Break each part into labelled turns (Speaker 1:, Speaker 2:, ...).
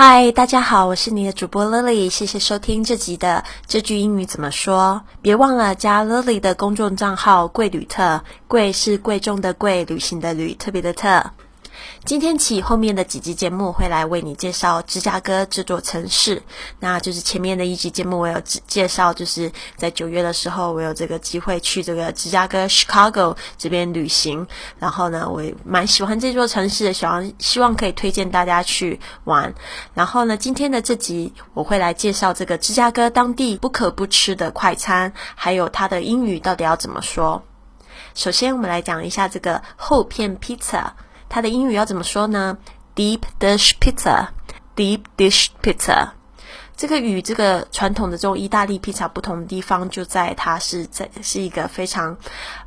Speaker 1: 嗨，大家好，我是你的主播 Lily，谢谢收听这集的这句英语怎么说。别忘了加 Lily 的公众账号“贵旅特”，贵是贵重的贵，旅行的旅，特别的特。今天起，后面的几集节目会来为你介绍芝加哥这座城市。那就是前面的一集节目，我有介绍，就是在九月的时候，我有这个机会去这个芝加哥 （Chicago） 这边旅行。然后呢，我也蛮喜欢这座城市，希望希望可以推荐大家去玩。然后呢，今天的这集我会来介绍这个芝加哥当地不可不吃的快餐，还有它的英语到底要怎么说。首先，我们来讲一下这个厚片披萨。它的英语要怎么说呢？Deep dish pizza，deep dish pizza。这个与这个传统的这种意大利披萨不同的地方，就在它是在是一个非常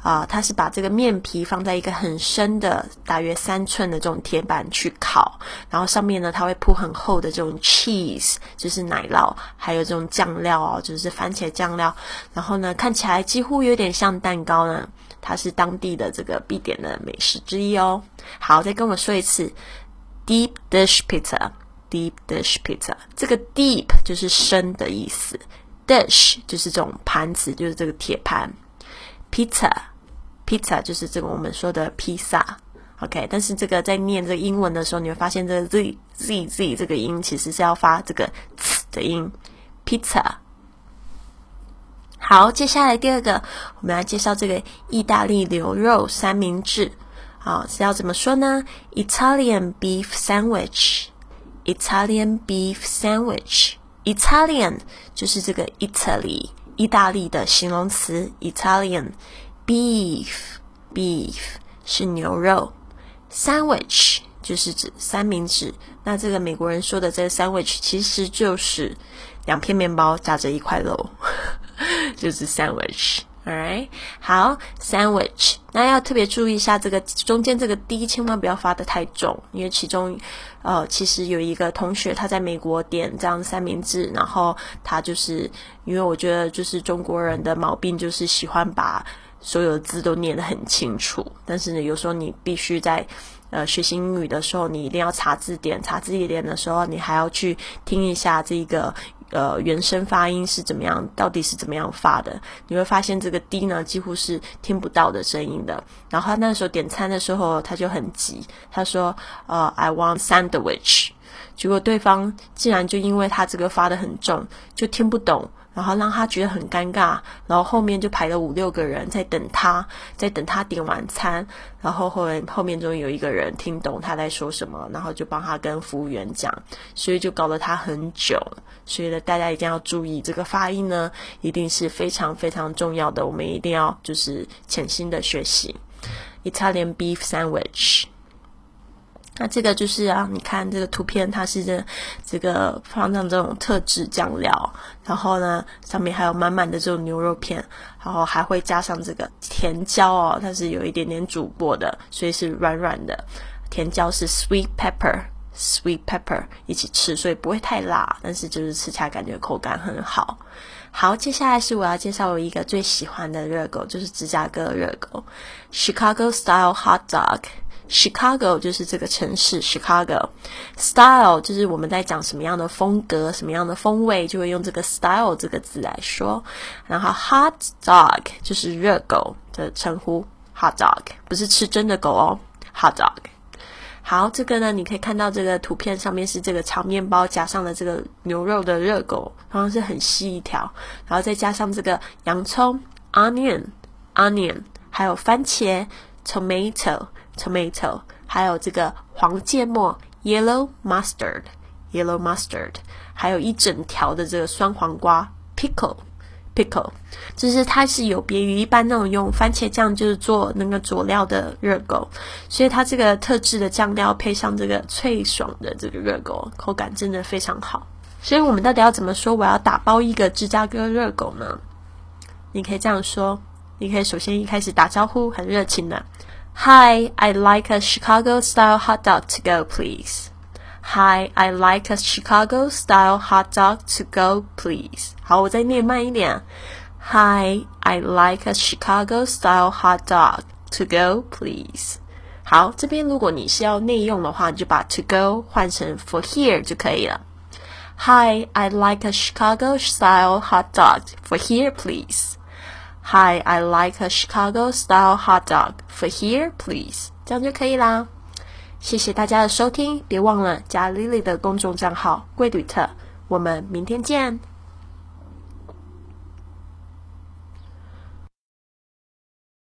Speaker 1: 啊，它是把这个面皮放在一个很深的，大约三寸的这种铁板去烤，然后上面呢，它会铺很厚的这种 cheese，就是奶酪，还有这种酱料哦，就是番茄酱料，然后呢，看起来几乎有点像蛋糕呢。它是当地的这个必点的美食之一哦。好，再跟我说一次，deep dish pizza，deep dish pizza。这个 deep 就是深的意思，dish 就是这种盘子，就是这个铁盘。pizza，pizza 就是这个我们说的披萨。OK，但是这个在念这个英文的时候，你会发现这个 z z z 这个音其实是要发这个 ц 的音，pizza。好，接下来第二个，我们来介绍这个意大利牛肉三明治。好，是要怎么说呢？Italian beef sandwich。Italian beef sandwich。Italian 就是这个 Italy，意大利的形容词。Italian beef beef 是牛肉，sandwich 就是指三明治。那这个美国人说的这个 sandwich 其实就是两片面包夹着一块肉。就是 sandwich，all right，好，sandwich，那要特别注意一下这个中间这个 d，千万不要发的太重，因为其中，呃，其实有一个同学他在美国点这样三明治，然后他就是因为我觉得就是中国人的毛病就是喜欢把所有的字都念得很清楚，但是呢，有时候你必须在呃学习英语的时候，你一定要查字典，查字典的时候，你还要去听一下这个。呃，原声发音是怎么样？到底是怎么样发的？你会发现这个 D 呢，几乎是听不到的声音的。然后他那时候点餐的时候，他就很急，他说：“呃，I want sandwich。”结果对方竟然就因为他这个发的很重，就听不懂。然后让他觉得很尴尬，然后后面就排了五六个人在等他，在等他点晚餐，然后后面后面终于有一个人听懂他在说什么，然后就帮他跟服务员讲，所以就搞了他很久。所以呢，大家一定要注意这个发音呢，一定是非常非常重要的，我们一定要就是潜心的学习。Italian beef sandwich。那这个就是啊，你看这个图片，它是这这个放上这种特制酱料，然后呢，上面还有满满的这种牛肉片，然后还会加上这个甜椒哦，它是有一点点煮过的，所以是软软的。甜椒是 sweet pepper，sweet pepper 一起吃，所以不会太辣，但是就是吃起来感觉口感很好。好，接下来是我要介绍我一个最喜欢的热狗，就是芝加哥热狗，Chicago style hot dog。Chicago 就是这个城市，Chicago，style 就是我们在讲什么样的风格、什么样的风味，就会用这个 style 这个字来说。然后 hot dog 就是热狗的称呼，hot dog 不是吃真的狗哦，hot dog。好，这个呢，你可以看到这个图片上面是这个长面包加上了这个牛肉的热狗，然后是很细一条，然后再加上这个洋葱，onion，onion，还有番茄，tomato。tomato，还有这个黄芥末 yellow mustard，yellow mustard，还有一整条的这个酸黄瓜 pickle，pickle，就是它是有别于一般那种用番茄酱就是做那个佐料的热狗，所以它这个特制的酱料配上这个脆爽的这个热狗，口感真的非常好。所以我们到底要怎么说我要打包一个芝加哥热狗呢？你可以这样说，你可以首先一开始打招呼，很热情的。Hi, I'd like a Chicago-style hot dog to go, please. Hi, I'd like a Chicago-style hot dog to go, please. 好，我再念慢一点。Hi, I'd like a Chicago-style hot dog to go, please. 好，这边如果你是要内用的话，你就把 to go 换成 for here 就可以了。Hi, I'd like a Chicago style hot dog for here, please. Hi, I like a Chicago style hot dog for here, please. 这样就可以啦。谢谢大家的收听，别忘了加 Lily 的公众账号“贵旅特”。我们明天见。